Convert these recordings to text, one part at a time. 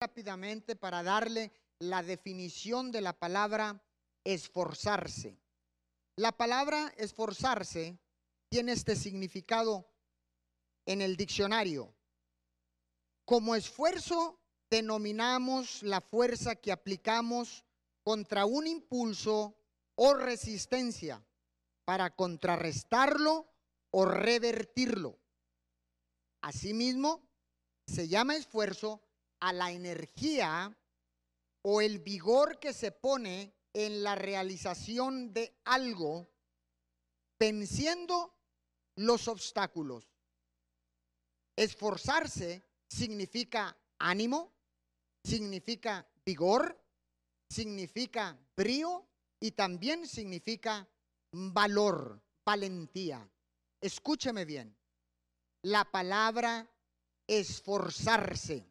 rápidamente para darle la definición de la palabra esforzarse. La palabra esforzarse tiene este significado en el diccionario. Como esfuerzo denominamos la fuerza que aplicamos contra un impulso o resistencia para contrarrestarlo o revertirlo. Asimismo, se llama esfuerzo a la energía o el vigor que se pone en la realización de algo, venciendo los obstáculos. Esforzarse significa ánimo, significa vigor, significa brío y también significa valor, valentía. Escúcheme bien. La palabra esforzarse.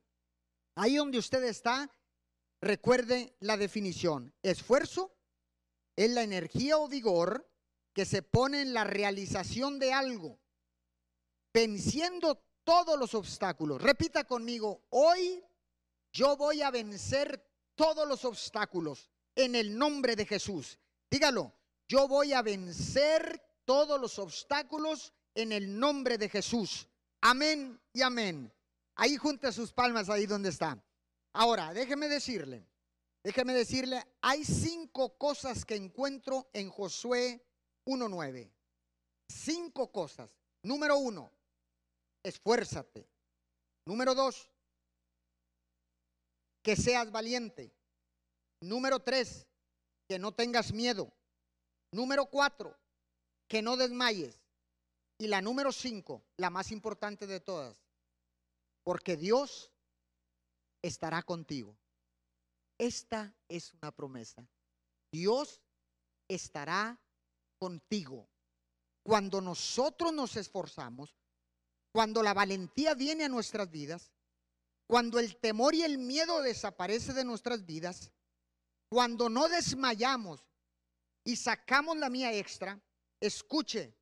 Ahí donde usted está, recuerde la definición. Esfuerzo es la energía o vigor que se pone en la realización de algo, venciendo todos los obstáculos. Repita conmigo, hoy yo voy a vencer todos los obstáculos en el nombre de Jesús. Dígalo, yo voy a vencer todos los obstáculos en el nombre de Jesús. Amén y amén. Ahí junta sus palmas ahí donde está. Ahora, déjeme decirle, déjeme decirle, hay cinco cosas que encuentro en Josué 1.9. Cinco cosas. Número uno, esfuérzate. Número dos, que seas valiente. Número tres, que no tengas miedo. Número cuatro, que no desmayes. Y la número cinco, la más importante de todas, porque Dios estará contigo. Esta es una promesa. Dios estará contigo. Cuando nosotros nos esforzamos, cuando la valentía viene a nuestras vidas, cuando el temor y el miedo desaparece de nuestras vidas, cuando no desmayamos y sacamos la mía extra, escuche,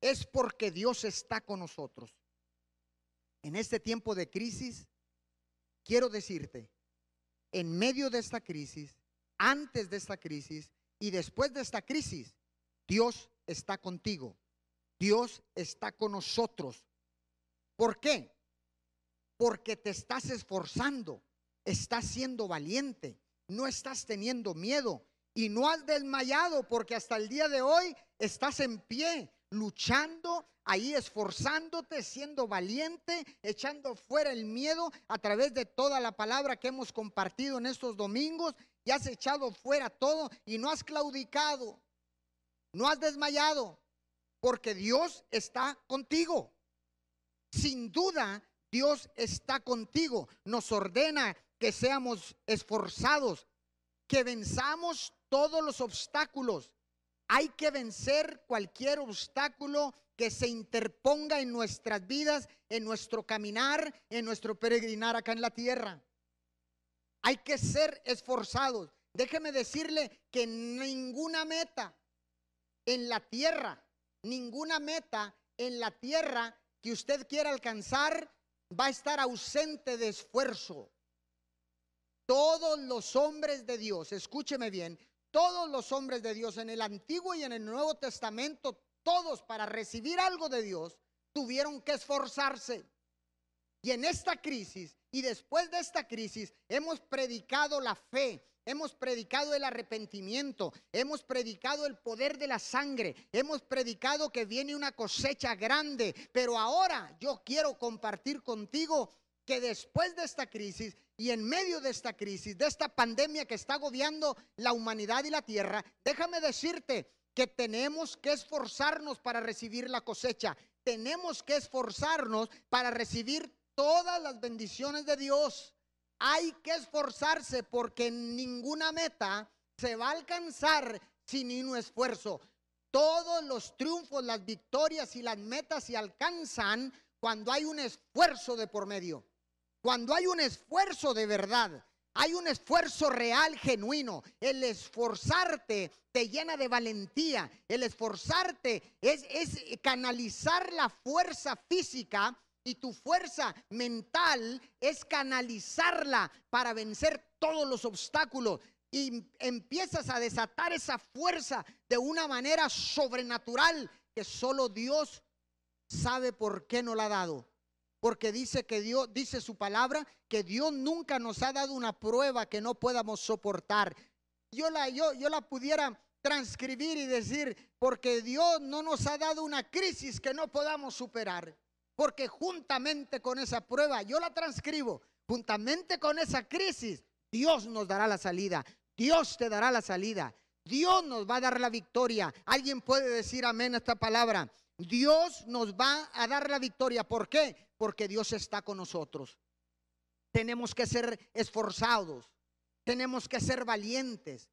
es porque Dios está con nosotros. En este tiempo de crisis, quiero decirte, en medio de esta crisis, antes de esta crisis y después de esta crisis, Dios está contigo. Dios está con nosotros. ¿Por qué? Porque te estás esforzando, estás siendo valiente, no estás teniendo miedo y no has desmayado porque hasta el día de hoy estás en pie, luchando, ahí esforzándote, siendo valiente, echando fuera el miedo a través de toda la palabra que hemos compartido en estos domingos. Y has echado fuera todo y no has claudicado, no has desmayado, porque Dios está contigo. Sin duda, Dios está contigo. Nos ordena que seamos esforzados, que venzamos todos los obstáculos. Hay que vencer cualquier obstáculo que se interponga en nuestras vidas, en nuestro caminar, en nuestro peregrinar acá en la tierra. Hay que ser esforzados. Déjeme decirle que ninguna meta en la tierra, ninguna meta en la tierra que usted quiera alcanzar va a estar ausente de esfuerzo. Todos los hombres de Dios, escúcheme bien, todos los hombres de Dios en el Antiguo y en el Nuevo Testamento, todos para recibir algo de Dios, tuvieron que esforzarse. Y en esta crisis y después de esta crisis hemos predicado la fe, Hemos predicado el arrepentimiento, hemos predicado el poder de la sangre, hemos predicado que viene una cosecha grande, pero ahora yo quiero compartir contigo que después de esta crisis y en medio de esta crisis, de esta pandemia que está agobiando la humanidad y la tierra, déjame decirte que tenemos que esforzarnos para recibir la cosecha, tenemos que esforzarnos para recibir todas las bendiciones de Dios. Hay que esforzarse porque ninguna meta se va a alcanzar sin un esfuerzo. Todos los triunfos, las victorias y las metas se alcanzan cuando hay un esfuerzo de por medio. Cuando hay un esfuerzo de verdad. Hay un esfuerzo real, genuino. El esforzarte te llena de valentía. El esforzarte es, es canalizar la fuerza física y tu fuerza mental es canalizarla para vencer todos los obstáculos. Y empiezas a desatar esa fuerza de una manera sobrenatural que solo Dios sabe por qué no la ha dado. Porque dice que Dios, dice su palabra, que Dios nunca nos ha dado una prueba que no podamos soportar. Yo la, yo, yo la pudiera transcribir y decir, porque Dios no nos ha dado una crisis que no podamos superar. Porque juntamente con esa prueba, yo la transcribo, juntamente con esa crisis, Dios nos dará la salida. Dios te dará la salida. Dios nos va a dar la victoria. Alguien puede decir amén a esta palabra. Dios nos va a dar la victoria. ¿Por qué? Porque Dios está con nosotros. Tenemos que ser esforzados. Tenemos que ser valientes.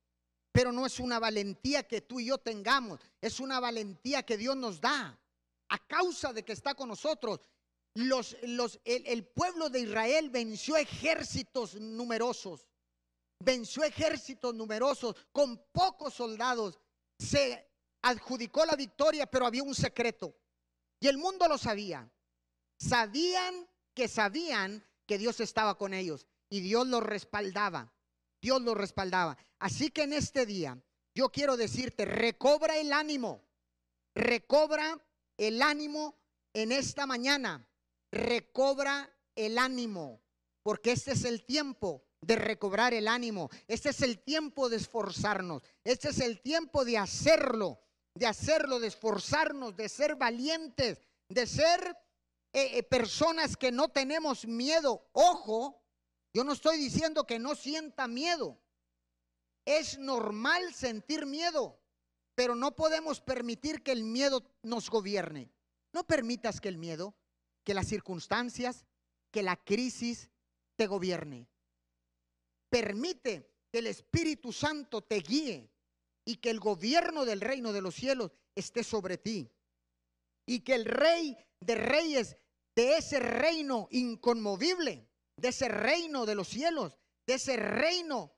Pero no es una valentía que tú y yo tengamos. Es una valentía que Dios nos da a causa de que está con nosotros. Los, los, el, el pueblo de Israel venció ejércitos numerosos, venció ejércitos numerosos con pocos soldados. Se adjudicó la victoria, pero había un secreto. Y el mundo lo sabía. Sabían que sabían que Dios estaba con ellos y Dios los respaldaba. Dios los respaldaba. Así que en este día yo quiero decirte, recobra el ánimo, recobra el ánimo en esta mañana. Recobra el ánimo, porque este es el tiempo de recobrar el ánimo. Este es el tiempo de esforzarnos. Este es el tiempo de hacerlo, de hacerlo, de esforzarnos, de ser valientes, de ser eh, eh, personas que no tenemos miedo. Ojo, yo no estoy diciendo que no sienta miedo. Es normal sentir miedo pero no podemos permitir que el miedo nos gobierne. No permitas que el miedo, que las circunstancias, que la crisis te gobierne. Permite que el Espíritu Santo te guíe y que el gobierno del reino de los cielos esté sobre ti. Y que el rey de reyes de ese reino inconmovible, de ese reino de los cielos, de ese reino,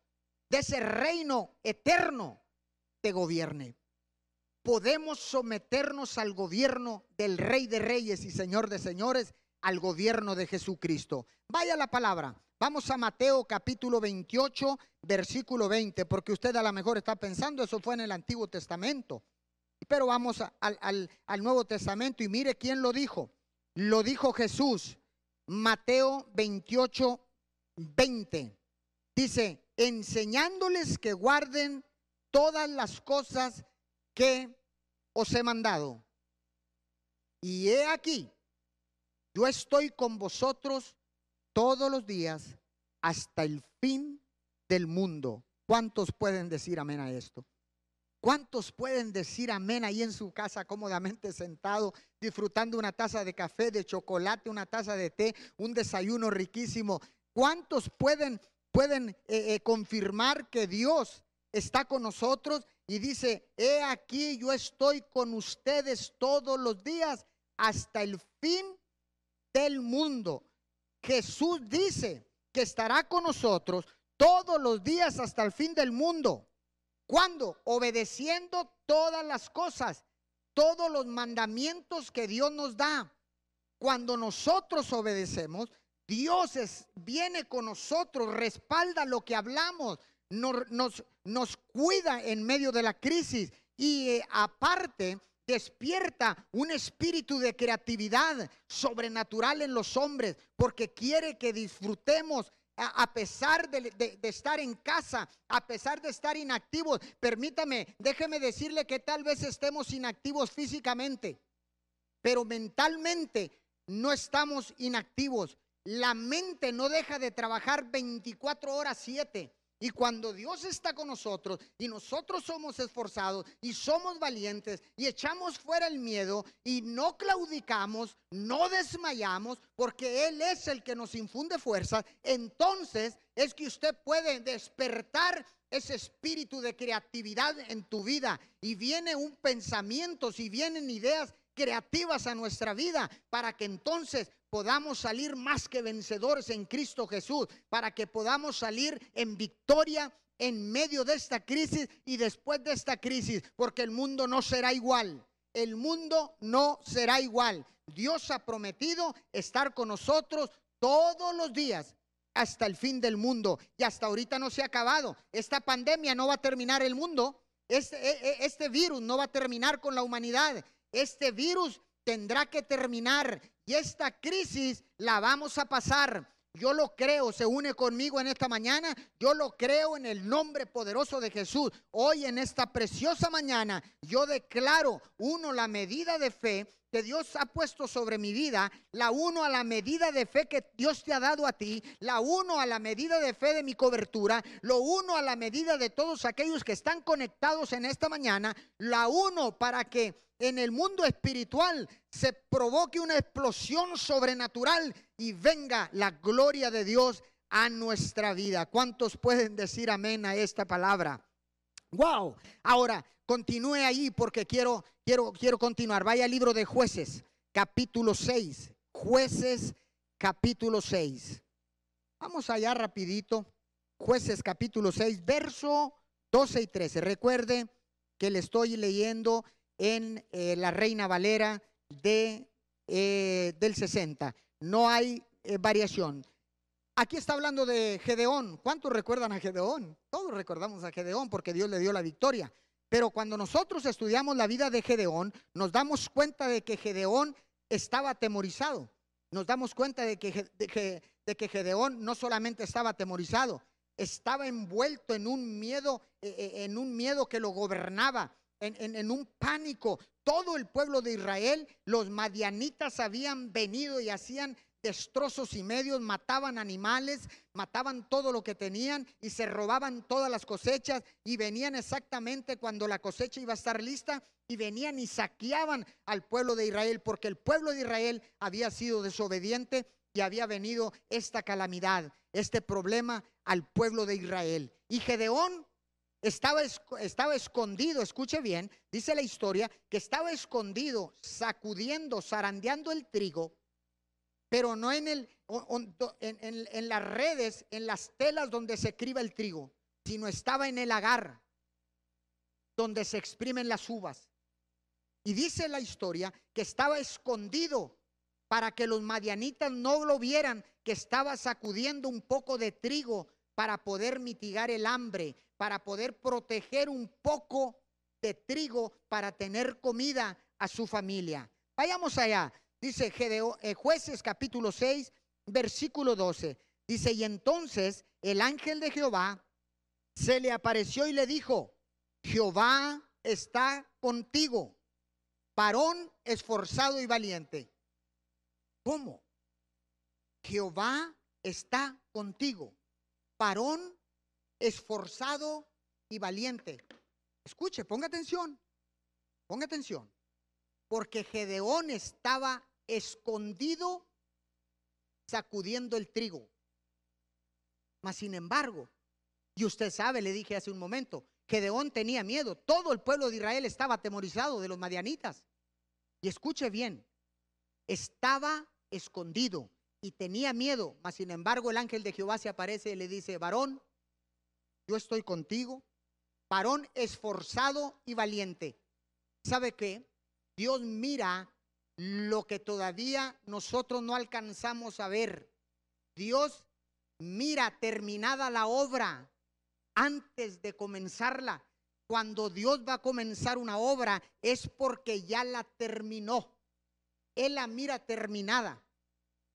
de ese reino eterno, te gobierne podemos someternos al gobierno del Rey de Reyes y Señor de Señores, al gobierno de Jesucristo. Vaya la palabra. Vamos a Mateo capítulo 28, versículo 20, porque usted a lo mejor está pensando, eso fue en el Antiguo Testamento. Pero vamos al, al Nuevo Testamento y mire quién lo dijo. Lo dijo Jesús. Mateo 28, 20. Dice, enseñándoles que guarden todas las cosas que os he mandado. Y he aquí, yo estoy con vosotros todos los días hasta el fin del mundo. ¿Cuántos pueden decir amén a esto? ¿Cuántos pueden decir amén ahí en su casa cómodamente sentado, disfrutando una taza de café, de chocolate, una taza de té, un desayuno riquísimo? ¿Cuántos pueden, pueden eh, eh, confirmar que Dios está con nosotros y dice, he aquí yo estoy con ustedes todos los días hasta el fin del mundo. Jesús dice que estará con nosotros todos los días hasta el fin del mundo. ¿Cuándo? Obedeciendo todas las cosas, todos los mandamientos que Dios nos da. Cuando nosotros obedecemos, Dios viene con nosotros, respalda lo que hablamos, nos, nos, cuida en medio de la crisis y eh, aparte despierta un espíritu de creatividad sobrenatural en los hombres porque quiere que disfrutemos a, pesar de, estar en casa, a pesar de estar inactivos. Permítame, déjeme decirle que tal vez estemos inactivos físicamente, pero mentalmente no estamos inactivos. La mente no deja de trabajar 24 horas 7. Y cuando Dios está con nosotros y nosotros somos esforzados y somos valientes y echamos fuera el miedo y no claudicamos, no desmayamos, porque Él es el que nos infunde fuerza, entonces es que usted puede despertar ese espíritu de creatividad en tu vida. Y viene un pensamiento, si vienen ideas creativas a nuestra vida para que entonces podamos salir más que vencedores en Cristo Jesús, para que podamos salir en victoria en medio de esta crisis y después de esta crisis, porque el mundo no será igual. El mundo no será igual. Dios ha prometido estar con nosotros todos los días hasta el fin del mundo. Y hasta ahorita no se ha acabado. Esta pandemia no va a terminar el mundo. Este, e, e, este, virus no va a terminar con la humanidad. Este virus tendrá que terminar. Y esta crisis la vamos a pasar. Yo lo creo, se une conmigo en esta mañana. Yo lo creo en el nombre poderoso de Jesús. Hoy en esta preciosa mañana yo declaro, uno, la medida de fe que Dios ha puesto sobre mi vida, la uno a la medida de fe que Dios te ha dado a ti, la uno a la medida de fe de mi cobertura, lo uno a la medida de todos aquellos que están conectados en esta mañana, la uno para que en el mundo espiritual se provoque una explosión sobrenatural y venga la gloria de Dios a nuestra vida. ¿Cuántos pueden decir amén a esta palabra? Wow. Ahora, continúe ahí porque quiero, quiero, quiero continuar. Vaya al libro de jueces, capítulo 6. Jueces, capítulo 6. Vamos allá rapidito. Jueces, capítulo 6, verso 12 y 13. Recuerde que le estoy leyendo en eh, la Reina Valera de, eh, del 60. No hay eh, variación. Aquí está hablando de Gedeón. ¿Cuántos recuerdan a Gedeón? Todos recordamos a Gedeón porque Dios le dio la victoria. Pero cuando nosotros estudiamos la vida de Gedeón, nos damos cuenta de que Gedeón estaba atemorizado. Nos damos cuenta de que, de que, Gedeón no solamente estaba atemorizado, estaba envuelto en un miedo, eh, eh, en un miedo que lo gobernaba, en, un pánico. Todo el pueblo de Israel, los madianitas habían venido y hacían destrozos y medios, mataban animales, mataban todo lo que tenían y se robaban todas las cosechas y venían exactamente cuando la cosecha iba a estar lista y venían y saqueaban al pueblo de Israel porque el pueblo de Israel había sido desobediente y había venido esta calamidad, este problema al pueblo de Israel. Y Gedeón estaba, estaba escondido, escuche bien, dice la historia, que estaba escondido, sacudiendo, zarandeando el trigo pero no en, el, en, las redes, en las telas donde se criba el trigo, sino estaba en el agar, donde se exprimen las uvas. Y dice la historia que estaba escondido para que los madianitas no lo vieran, que estaba sacudiendo un poco de trigo para poder mitigar el hambre, para poder proteger un poco de trigo para tener comida a su familia. Vayamos allá. Dice jueces capítulo 6, versículo 12. Dice, y entonces el ángel de Jehová se le apareció y le dijo, Jehová está contigo, varón esforzado y valiente. ¿Cómo? Jehová está contigo, varón esforzado y valiente. Escuche, ponga atención, ponga atención, porque Gedeón estaba escondido sacudiendo el trigo. Mas sin embargo, y usted sabe, le dije hace un momento, Gedeón tenía miedo. Todo el pueblo de Israel estaba atemorizado de los madianitas. Y escuche bien, estaba escondido y tenía miedo. Mas sin embargo, el ángel de Jehová se aparece y le dice, varón, yo estoy contigo, varón esforzado y valiente. ¿Sabe qué? Dios mira lo que todavía nosotros no alcanzamos a ver. Dios mira terminada la obra antes de comenzarla. Cuando Dios va a comenzar una obra es porque ya la terminó. Él la mira terminada.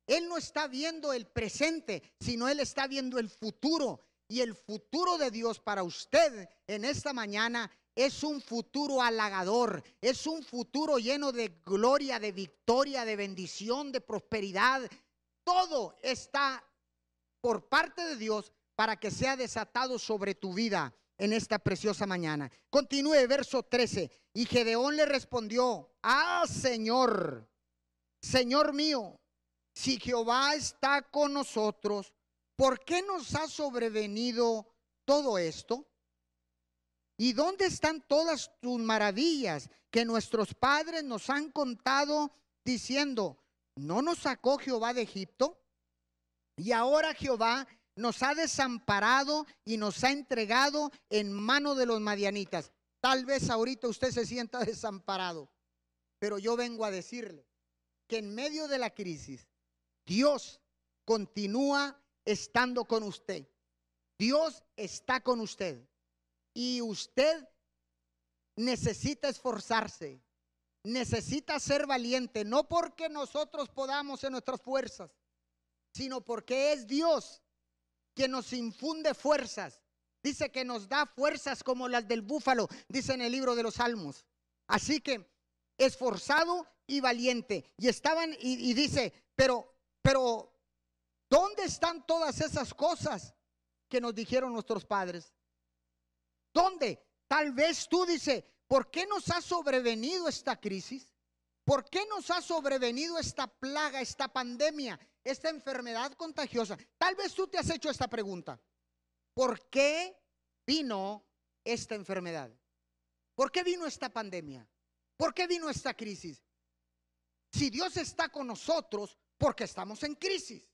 Él no está viendo el presente, sino Él está viendo el futuro. Y el futuro de Dios para usted en esta mañana es un futuro halagador, es un futuro lleno de gloria, de victoria, de bendición, de prosperidad. Todo está por parte de Dios para que sea desatado sobre tu vida en esta preciosa mañana. Continúe verso 13. Y Gedeón le respondió, ah Señor, Señor mío, si Jehová está con nosotros, ¿por qué nos ha sobrevenido todo esto? ¿Y dónde están todas tus maravillas que nuestros padres nos han contado diciendo, ¿no nos sacó Jehová de Egipto? Y ahora Jehová nos ha desamparado y nos ha entregado en mano de los madianitas. Tal vez ahorita usted se sienta desamparado, pero yo vengo a decirle que en medio de la crisis Dios continúa estando con usted. Dios está con usted. Y usted necesita esforzarse, necesita ser valiente, no porque nosotros podamos en nuestras fuerzas, sino porque es Dios que nos infunde fuerzas. Dice que nos da fuerzas como las del búfalo, dice en el libro de los Salmos. Así que esforzado y valiente. Y estaban, y, y dice, pero, pero, ¿dónde están todas esas cosas que nos dijeron nuestros padres? ¿Dónde? Tal vez tú dices, ¿por qué nos ha sobrevenido esta crisis? ¿Por qué nos ha sobrevenido esta plaga, esta pandemia, esta enfermedad contagiosa? Tal vez tú te has hecho esta pregunta. ¿Por qué vino esta enfermedad? ¿Por qué vino esta pandemia? ¿Por qué vino esta crisis? Si Dios está con nosotros, porque estamos en crisis.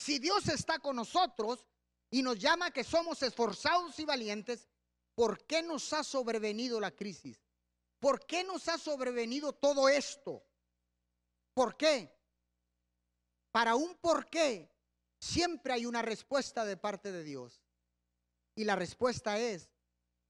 Si Dios está con nosotros y nos llama que somos esforzados y valientes, ¿por qué nos ha sobrevenido la crisis? ¿Por qué nos ha sobrevenido todo esto? ¿Por qué? Para un por qué siempre hay una respuesta de parte de Dios. Y la respuesta es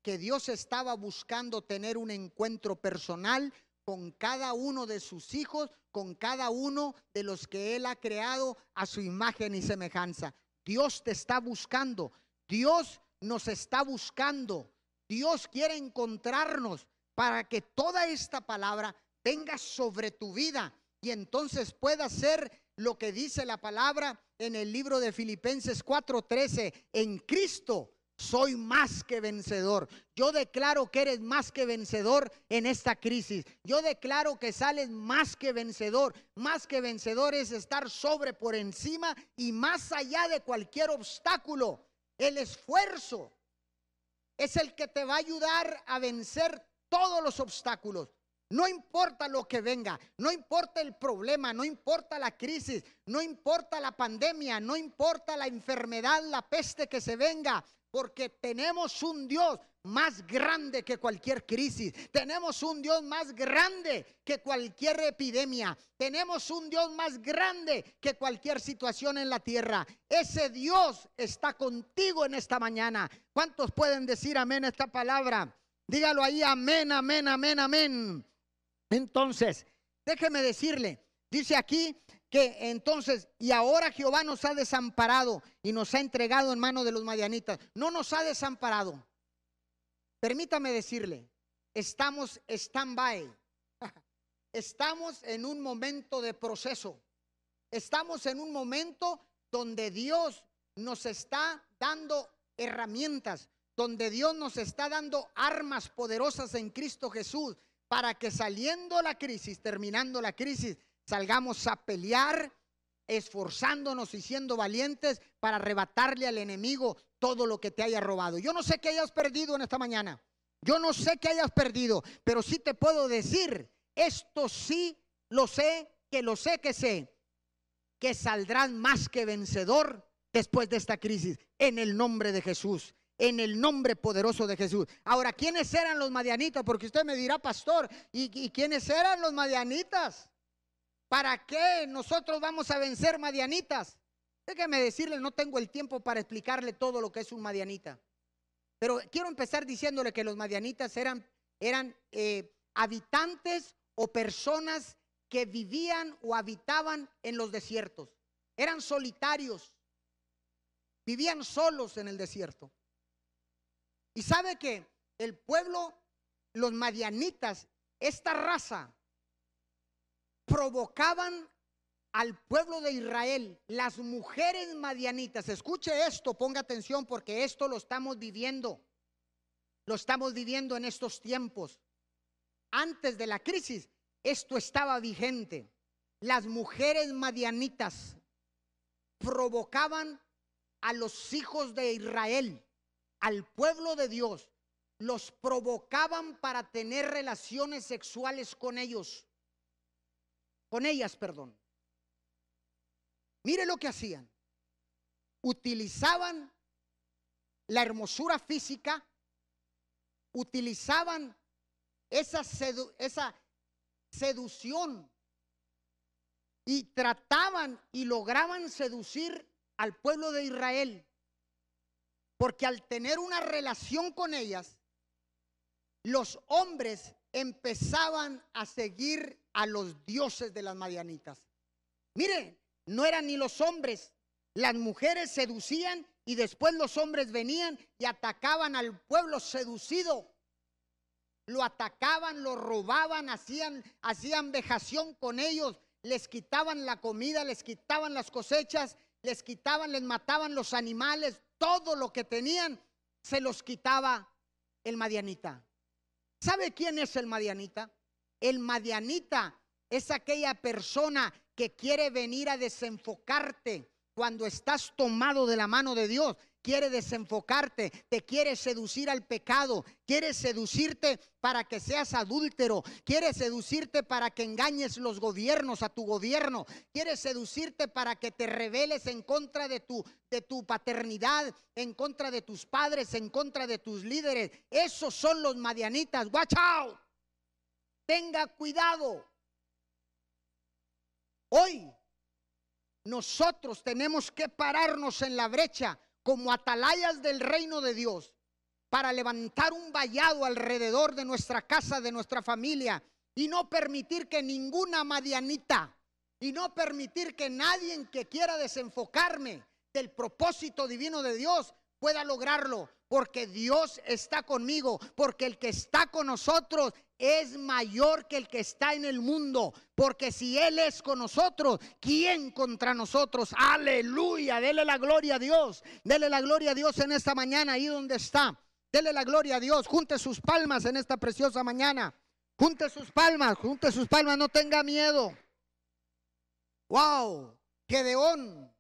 que Dios estaba buscando tener un encuentro personal con cada uno de sus hijos, con cada uno de los que Él ha creado a su imagen y semejanza. Dios te está buscando, Dios nos está buscando, Dios quiere encontrarnos para que toda esta palabra venga sobre tu vida y entonces pueda ser lo que dice la palabra en el libro de Filipenses 4:13, en Cristo soy más que vencedor. Yo declaro que eres más que vencedor en esta crisis. Yo declaro que sales más que vencedor. Más que vencedor es estar sobre, por encima y más allá de cualquier obstáculo. El esfuerzo es el que te va a ayudar a vencer todos los obstáculos. No importa lo que venga, no importa el problema, no importa la crisis, no importa la pandemia, no importa la enfermedad, la peste que se venga, porque tenemos un Dios más grande que cualquier crisis. Tenemos un Dios más grande que cualquier epidemia. Tenemos un Dios más grande que cualquier situación en la tierra. Ese Dios está contigo en esta mañana. ¿Cuántos pueden decir amén a esta palabra? Dígalo ahí, amén, amén, amén, amén. Entonces, déjeme decirle, dice aquí que entonces, y ahora Jehová nos ha desamparado y nos ha entregado en mano de los madianitas. No nos ha desamparado. Permítame decirle, estamos stand-by. Estamos en un momento de proceso. Estamos en un momento donde Dios nos está dando herramientas, donde Dios nos está dando armas poderosas en Cristo Jesús para que saliendo la crisis, terminando la crisis, salgamos a pelear, esforzándonos y siendo valientes para arrebatarle al enemigo todo lo que te haya robado. Yo no sé qué hayas perdido en esta mañana. Yo no sé qué hayas perdido, pero sí te puedo decir, esto sí lo sé, que lo sé que sé, que saldrás más que vencedor después de esta crisis, en el nombre de Jesús en el nombre poderoso de Jesús. Ahora, ¿quiénes eran los madianitas? Porque usted me dirá, pastor, ¿y, quiénes eran los madianitas? ¿Para qué nosotros vamos a vencer madianitas? Déjeme decirle, no tengo el tiempo para explicarle todo lo que es un madianita. Pero quiero empezar diciéndole que los madianitas eran, eran eh, habitantes o personas que vivían o habitaban en los desiertos. Eran solitarios. Vivían solos en el desierto. Y sabe que el pueblo, los madianitas, esta raza, provocaban al pueblo de Israel, las mujeres madianitas. Escuche esto, ponga atención porque esto lo estamos viviendo. Lo estamos viviendo en estos tiempos. Antes de la crisis, esto estaba vigente. Las mujeres madianitas provocaban a los hijos de Israel al pueblo de Dios, los provocaban para tener relaciones sexuales con ellos, con ellas, perdón. Mire lo que hacían. Utilizaban la hermosura física, utilizaban esa, esa seducción y trataban y lograban seducir al pueblo de Israel. Porque al tener una relación con ellas, los hombres empezaban a seguir a los dioses de las madianitas. Mire, no eran ni los hombres, las mujeres seducían y después los hombres venían y atacaban al pueblo seducido. Lo atacaban, lo robaban, hacían, hacían vejación con ellos, les quitaban la comida, les quitaban las cosechas, les quitaban, les mataban los animales, todo lo que tenían, se los quitaba el madianita. ¿Sabe quién es el madianita? El madianita es aquella persona que quiere venir a desenfocarte cuando estás tomado de la mano de Dios quiere desenfocarte, te quiere seducir al pecado, quiere seducirte para que seas adúltero, quiere seducirte para que engañes los gobiernos a tu gobierno, quiere seducirte para que te rebeles en contra de tu de tu paternidad, en contra de tus padres, en contra de tus líderes. Esos son los madianitas. Watch out. Tenga cuidado. Hoy nosotros tenemos que pararnos en la brecha como atalayas del reino de Dios para levantar un vallado alrededor de nuestra casa, de nuestra familia y no permitir que ninguna madianita y no permitir que nadie que quiera desenfocarme del propósito divino de Dios pueda lograrlo, porque Dios está conmigo, porque el que está con nosotros es mayor que el que está en el mundo, porque si Él es con nosotros, ¿quién contra nosotros? Aleluya, dele la gloria a Dios, dele la gloria a Dios en esta mañana, ahí donde está. Dele la gloria a Dios, junte sus palmas en esta preciosa mañana. Junte sus palmas, junte sus palmas, no tenga miedo. Wow, Gedeón,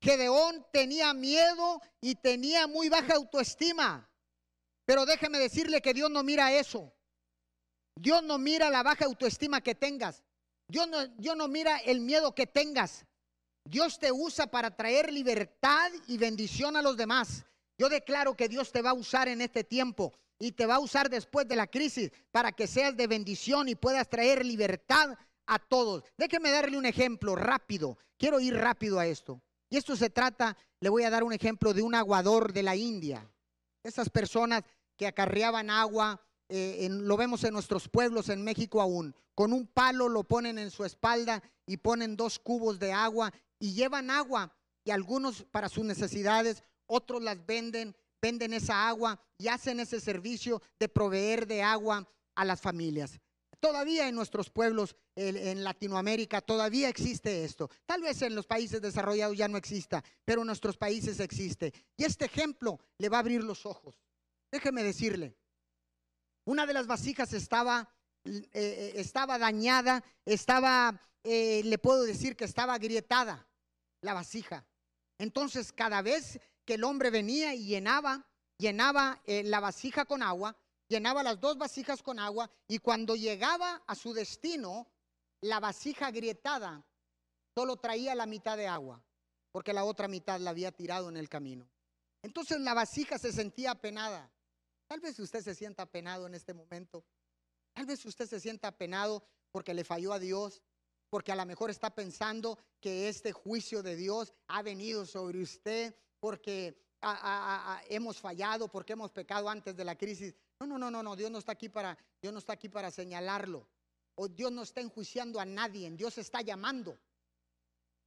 Gedeón tenía miedo y tenía muy baja autoestima. Pero déjeme decirle que Dios no mira eso. Dios no mira la baja autoestima que tengas. Dios no, Dios no mira el miedo que tengas. Dios te usa para traer libertad y bendición a los demás. Yo declaro que Dios te va a usar en este tiempo y te va a usar después de la crisis para que seas de bendición y puedas traer libertad a todos. Déjeme darle un ejemplo rápido. Quiero ir rápido a esto. Y esto se trata, le voy a dar un ejemplo de un aguador de la India. Esas personas que acarreaban agua, eh, lo vemos en nuestros pueblos en México aún. Con un palo lo ponen en su espalda y ponen dos cubos de agua y llevan agua y algunos para sus necesidades, otros las venden, venden esa agua y hacen ese servicio de proveer de agua a las familias. Todavía en nuestros pueblos en Latinoamérica todavía existe esto. Tal vez en los países desarrollados ya no exista, pero en nuestros países existe. Y este ejemplo le va a abrir los ojos. Déjeme decirle, una de las vasijas estaba, eh, eh, estaba dañada, estaba, eh, le puedo decir que estaba agrietada la vasija. Entonces, cada vez que el hombre venía y llenaba, llenaba la vasija con agua, llenaba las dos vasijas con agua y cuando llegaba a su destino, la vasija agrietada solo traía la mitad de agua, porque la otra mitad la había tirado en el camino. Entonces la vasija se sentía apenada. Tal vez usted se sienta apenado en este momento. Tal vez usted se sienta apenado porque le falló a Dios, porque a lo mejor está pensando que este juicio de Dios ha venido sobre usted porque hemos fallado, porque hemos pecado antes de la crisis. No, no, no, no, no, Dios no está aquí para, Dios no está aquí para señalarlo. Dios no está enjuiciando a nadie, Dios está llamando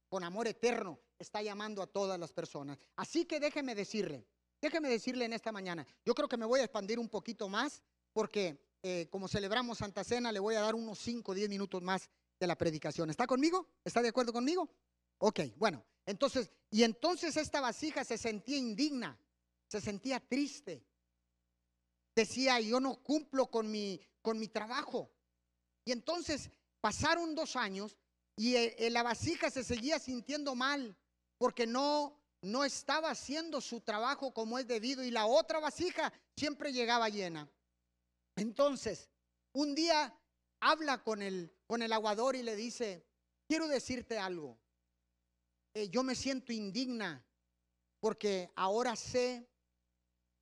con amor eterno, está llamando a todas las personas. Así que déjeme decirle, déjeme decirle en esta mañana, yo creo que me voy a expandir un poquito más porque eh, como celebramos Santa Cena, le voy a dar unos 5 o 10 minutos más de la predicación. ¿Está conmigo? ¿Está de acuerdo conmigo? Ok, bueno, entonces, y entonces esta vasija se sentía indigna, se sentía triste, decía, yo no cumplo con mi, con mi trabajo. Y entonces pasaron dos años y eh, eh, la vasija se seguía sintiendo mal porque no, no estaba haciendo su trabajo como es debido y la otra vasija siempre llegaba llena. Entonces, un día habla con el, con el aguador y le dice, quiero decirte algo, eh, yo me siento indigna porque ahora sé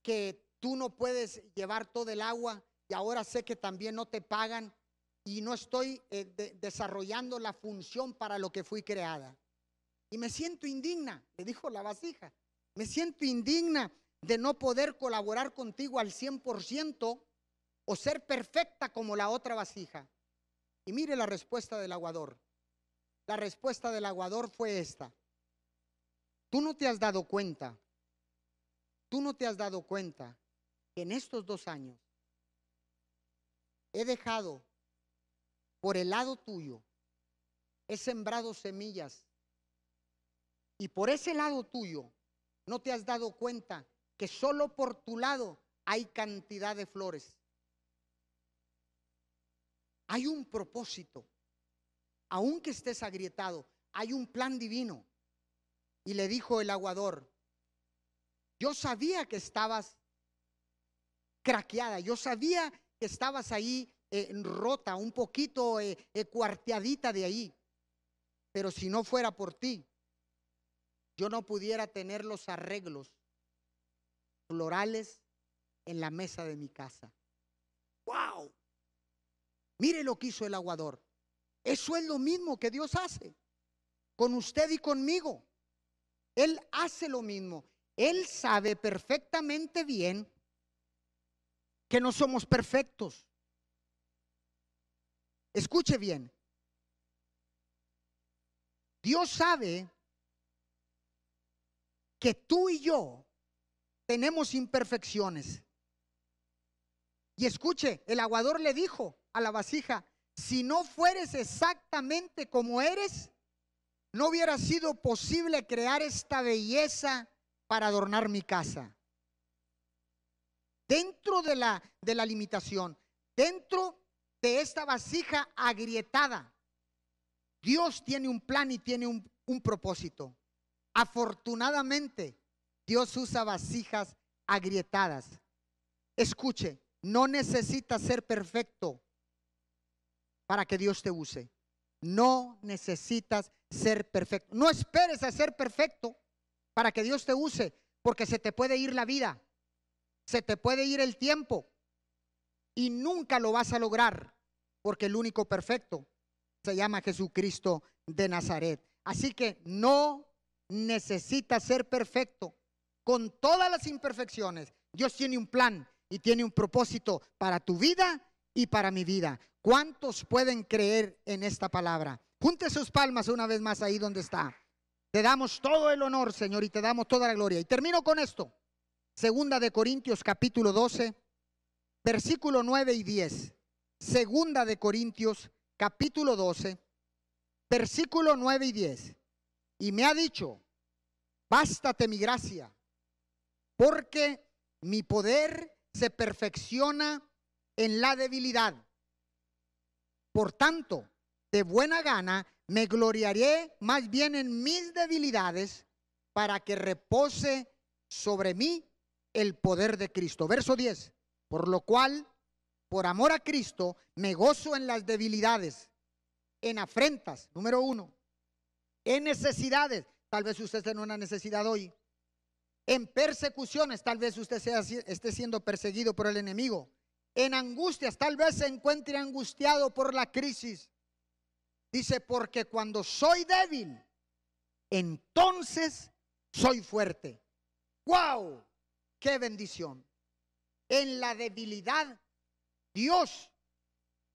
que tú no puedes llevar todo el agua y ahora sé que también no te pagan y no estoy eh, desarrollando la función para lo que fui creada. Y me siento indigna, le dijo la vasija. Me siento indigna de no poder colaborar contigo al 100% o ser perfecta como la otra vasija. Y mire la respuesta del aguador. La respuesta del aguador fue esta. Tú no te has dado cuenta, tú no te has dado cuenta en estos dos años he dejado por el lado tuyo, he sembrado semillas y por ese lado tuyo no te has dado cuenta que solo por tu lado hay cantidad de flores. Hay un propósito. Aunque estés agrietado, hay un plan divino. Y le dijo el aguador, yo sabía que estabas craqueada, yo sabía que estabas ahí eh, rota, un poquito eh, eh, cuarteadita de ahí. Pero si no fuera por ti, yo no pudiera tener los arreglos florales en la mesa de mi casa. ¡Wow! Mire lo que hizo el aguador. Eso es lo mismo que Dios hace con usted y conmigo. Él hace lo mismo. Él sabe perfectamente bien que no somos perfectos. Escuche bien. Dios sabe que tú y yo tenemos imperfecciones. Y escuche, el aguador le dijo, a la vasija, si no fueres exactamente como eres, no hubiera sido posible crear esta belleza para adornar mi casa. Dentro de la, de la limitación, dentro de esta vasija agrietada, Dios tiene un plan y tiene un, un propósito. Afortunadamente, Dios usa vasijas agrietadas. Escuche, no necesita ser perfecto para que Dios te use. No necesitas ser perfecto. No esperes a ser perfecto para que Dios te use, porque se te puede ir la vida, se te puede ir el tiempo y nunca lo vas a lograr, porque el único perfecto se llama Jesucristo de Nazaret. Así que no necesitas ser perfecto con todas las imperfecciones. Dios tiene un plan y tiene un propósito para tu vida y para mi vida. ¿Cuántos pueden creer en esta palabra? Junte sus palmas una vez más ahí donde está. Te damos todo el honor, Señor, y te damos toda la gloria. Y termino con esto. Segunda de Corintios capítulo 12, versículo 9 y 10. Segunda de Corintios capítulo 12, versículo 9 y 10. Y me ha dicho, bástate mi gracia, porque mi poder se perfecciona en la debilidad. Por tanto, de buena gana me gloriaré más bien en mis debilidades para que repose sobre mí el poder de Cristo. Verso 10. Por lo cual, por amor a Cristo, me gozo en las debilidades, en afrentas, número uno, en necesidades. Tal vez usted tenga una necesidad hoy. En persecuciones, tal vez usted sea, esté siendo perseguido por el enemigo en angustias, tal vez se encuentre angustiado por la crisis. Dice, porque cuando soy débil, entonces soy fuerte. ¡Wow! ¡Qué bendición! En la debilidad, Dios,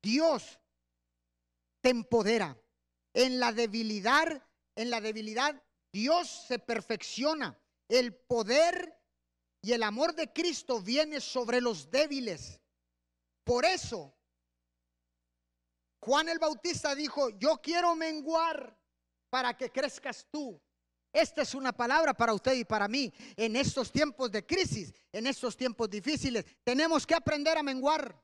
Dios te empodera. En la debilidad, en la debilidad, Dios se perfecciona. El poder y el amor de Cristo viene sobre los débiles. Por eso, Juan el Bautista dijo, yo quiero menguar para que crezcas tú. Esta es una palabra para usted y para mí. En estos tiempos de crisis, en estos tiempos difíciles, tenemos que aprender a menguar.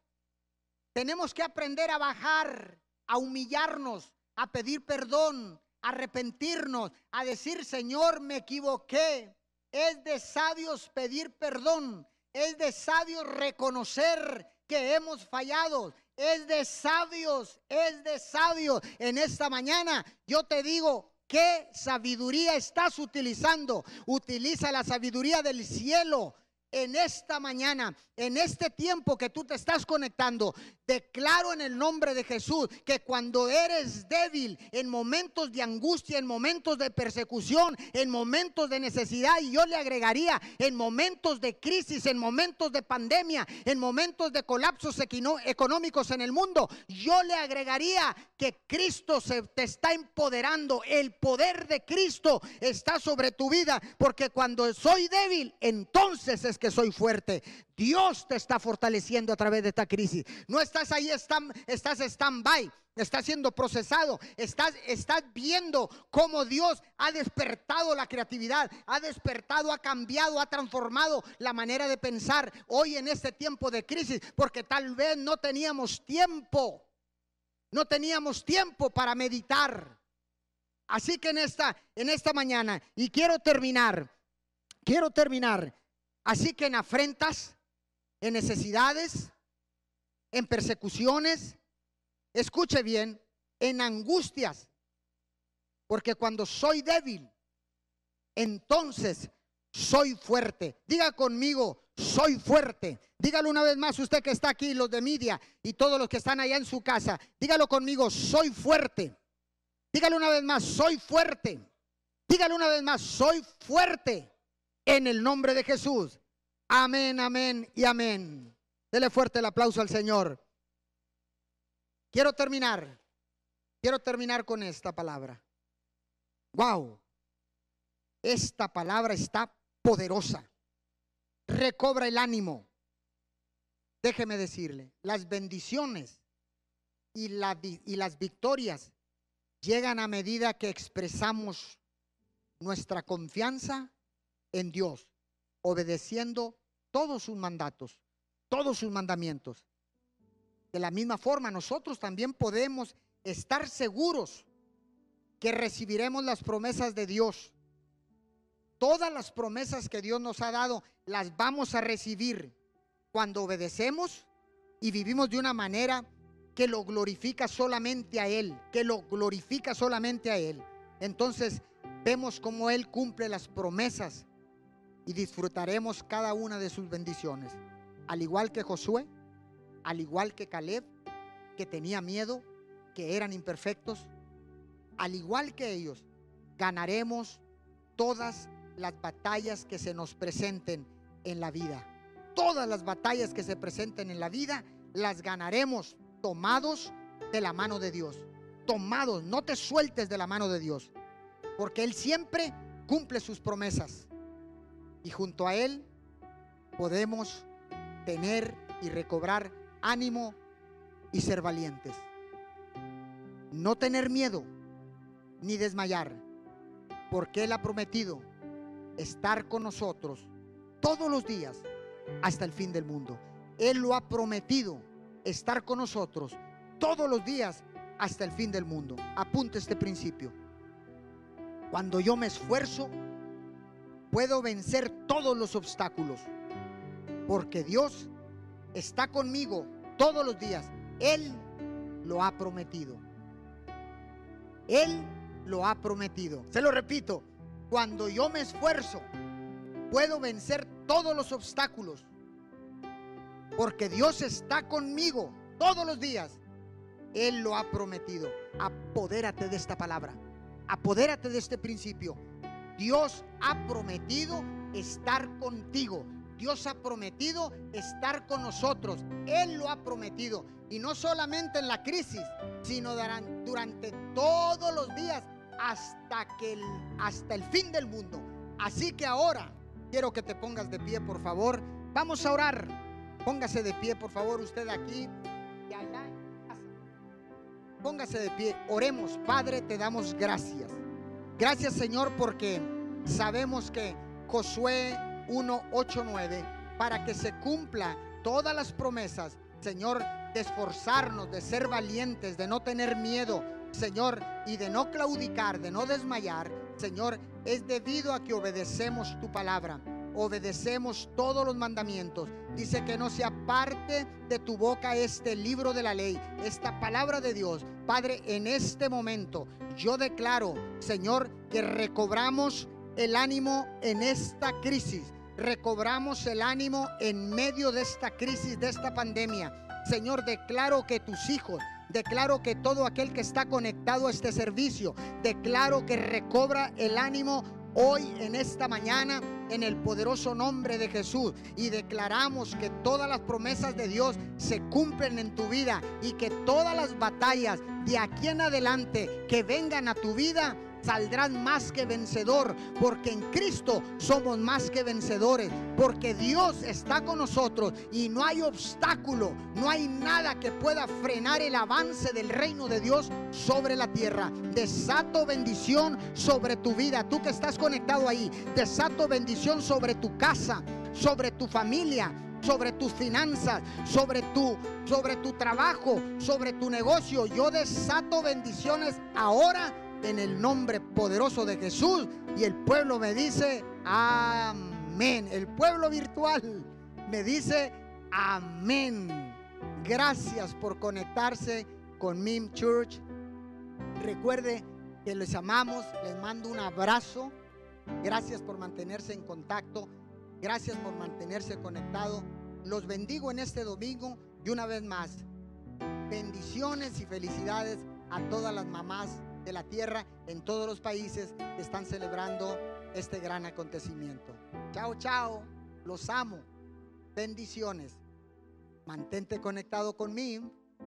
Tenemos que aprender a bajar, a humillarnos, a pedir perdón, a arrepentirnos, a decir, Señor, me equivoqué. Es de sabios pedir perdón. Es de sabios reconocer que hemos fallado. Es de sabios, es de sabios. En esta mañana yo te digo, ¿qué sabiduría estás utilizando? Utiliza la sabiduría del cielo en esta mañana, en este tiempo que tú te estás conectando, declaro en el nombre de Jesús que cuando eres débil, en momentos de angustia, en momentos de persecución, en momentos de necesidad, y yo le agregaría, en momentos de crisis, en momentos de pandemia, en momentos de colapsos económicos en el mundo, yo le agregaría que Cristo se te está empoderando, el poder de Cristo está sobre tu vida, porque cuando soy débil, entonces es que soy fuerte. Dios te está fortaleciendo a través de esta crisis. No estás ahí, estás stand-by, estás siendo procesado, estás, estás viendo cómo Dios ha despertado la creatividad, ha despertado, ha cambiado, ha transformado la manera de pensar hoy en este tiempo de crisis, porque tal vez no teníamos tiempo, no teníamos tiempo para meditar. Así que en esta, en esta mañana, y quiero terminar, quiero terminar Así que en afrentas, en necesidades, en persecuciones, escuche bien, en angustias, porque cuando soy débil, entonces soy fuerte. Diga conmigo, soy fuerte. Dígalo una vez más usted que está aquí, los de media y todos los que están allá en su casa. Dígalo conmigo, soy fuerte. Dígalo una vez más, soy fuerte. Dígalo una vez más, soy fuerte en el nombre de Jesús. Amén, amén y amén. Dele fuerte el aplauso al Señor. Quiero terminar. Quiero terminar con esta palabra. Wow. Esta palabra está poderosa. Recobra el ánimo. Déjeme decirle, las bendiciones y, y las victorias llegan a medida que expresamos nuestra confianza en Dios, obedeciendo todos sus mandatos, todos sus mandamientos. De la misma forma, nosotros también podemos estar seguros que recibiremos las promesas de Dios. Todas las promesas que Dios nos ha dado las vamos a recibir cuando obedecemos y vivimos de una manera que lo glorifica solamente a Él, que lo glorifica solamente a Él. Entonces vemos cómo Él cumple las promesas y disfrutaremos cada una de sus bendiciones. Al igual que Josué, al igual que Caleb, que tenía miedo, que eran imperfectos, al igual que ellos, ganaremos todas las batallas que se nos presenten en la vida. Todas las batallas que se presenten en la vida las ganaremos tomados de la mano de Dios. Tomados, no te sueltes de la mano de Dios, porque Él siempre cumple sus promesas y junto a Él podemos tener y recobrar ánimo y ser valientes. No tener miedo ni desmayar, porque Él ha prometido estar con nosotros todos los días hasta el fin del mundo. Él lo ha prometido estar con nosotros todos los días hasta el fin del mundo. Apunte este principio. Cuando yo me esfuerzo, puedo vencer todos los obstáculos. Porque Dios está conmigo todos los días. Él lo ha prometido. Él lo ha prometido. Se lo repito, cuando yo me esfuerzo, puedo vencer todos los obstáculos. Porque Dios está conmigo todos los días. Él lo ha prometido. Apodérate de esta palabra. Apodérate de este principio. Dios ha prometido estar contigo. Dios ha prometido estar con nosotros. Él lo ha prometido. Y no solamente en la crisis, sino durante todos los días hasta, que el, hasta el fin del mundo. Así que ahora quiero que te pongas de pie, por favor. Vamos a orar. Póngase de pie, por favor, usted aquí. Póngase de pie. Oremos, Padre, te damos gracias. Gracias Señor porque sabemos que Josué 189 para que se cumpla todas las promesas, Señor, de esforzarnos, de ser valientes, de no tener miedo, Señor, y de no claudicar, de no desmayar, Señor, es debido a que obedecemos tu palabra obedecemos todos los mandamientos. Dice que no se aparte de tu boca este libro de la ley, esta palabra de Dios. Padre, en este momento yo declaro, Señor, que recobramos el ánimo en esta crisis. recobramos el ánimo en medio de esta crisis, de esta pandemia. Señor, declaro que tus hijos, declaro que todo aquel que está conectado a este servicio, declaro que recobra el ánimo hoy en esta mañana en el poderoso nombre de Jesús y declaramos que todas las promesas de Dios se cumplen en tu vida y que todas las batallas de aquí en adelante que vengan a tu vida saldrán más que vencedor, porque en Cristo somos más que vencedores, porque Dios está con nosotros y no hay obstáculo, no hay nada que pueda frenar el avance del reino de Dios sobre la tierra. Desato bendición sobre tu vida, tú que estás conectado ahí, desato bendición sobre tu casa, sobre tu familia, sobre tus finanzas, sobre tu, sobre tu trabajo, sobre tu negocio. Yo desato bendiciones ahora en el nombre poderoso de Jesús. Y el pueblo me dice, amén. El pueblo virtual me dice, amén. Gracias por conectarse con MIM Church. Recuerde que les amamos, les mando un abrazo. Gracias por mantenerse en contacto. Gracias por mantenerse conectado. Los bendigo en este domingo y una vez más. Bendiciones y felicidades a todas las mamás de la tierra en todos los países están celebrando este gran acontecimiento. Chao, chao. Los amo. Bendiciones. Mantente conectado conmigo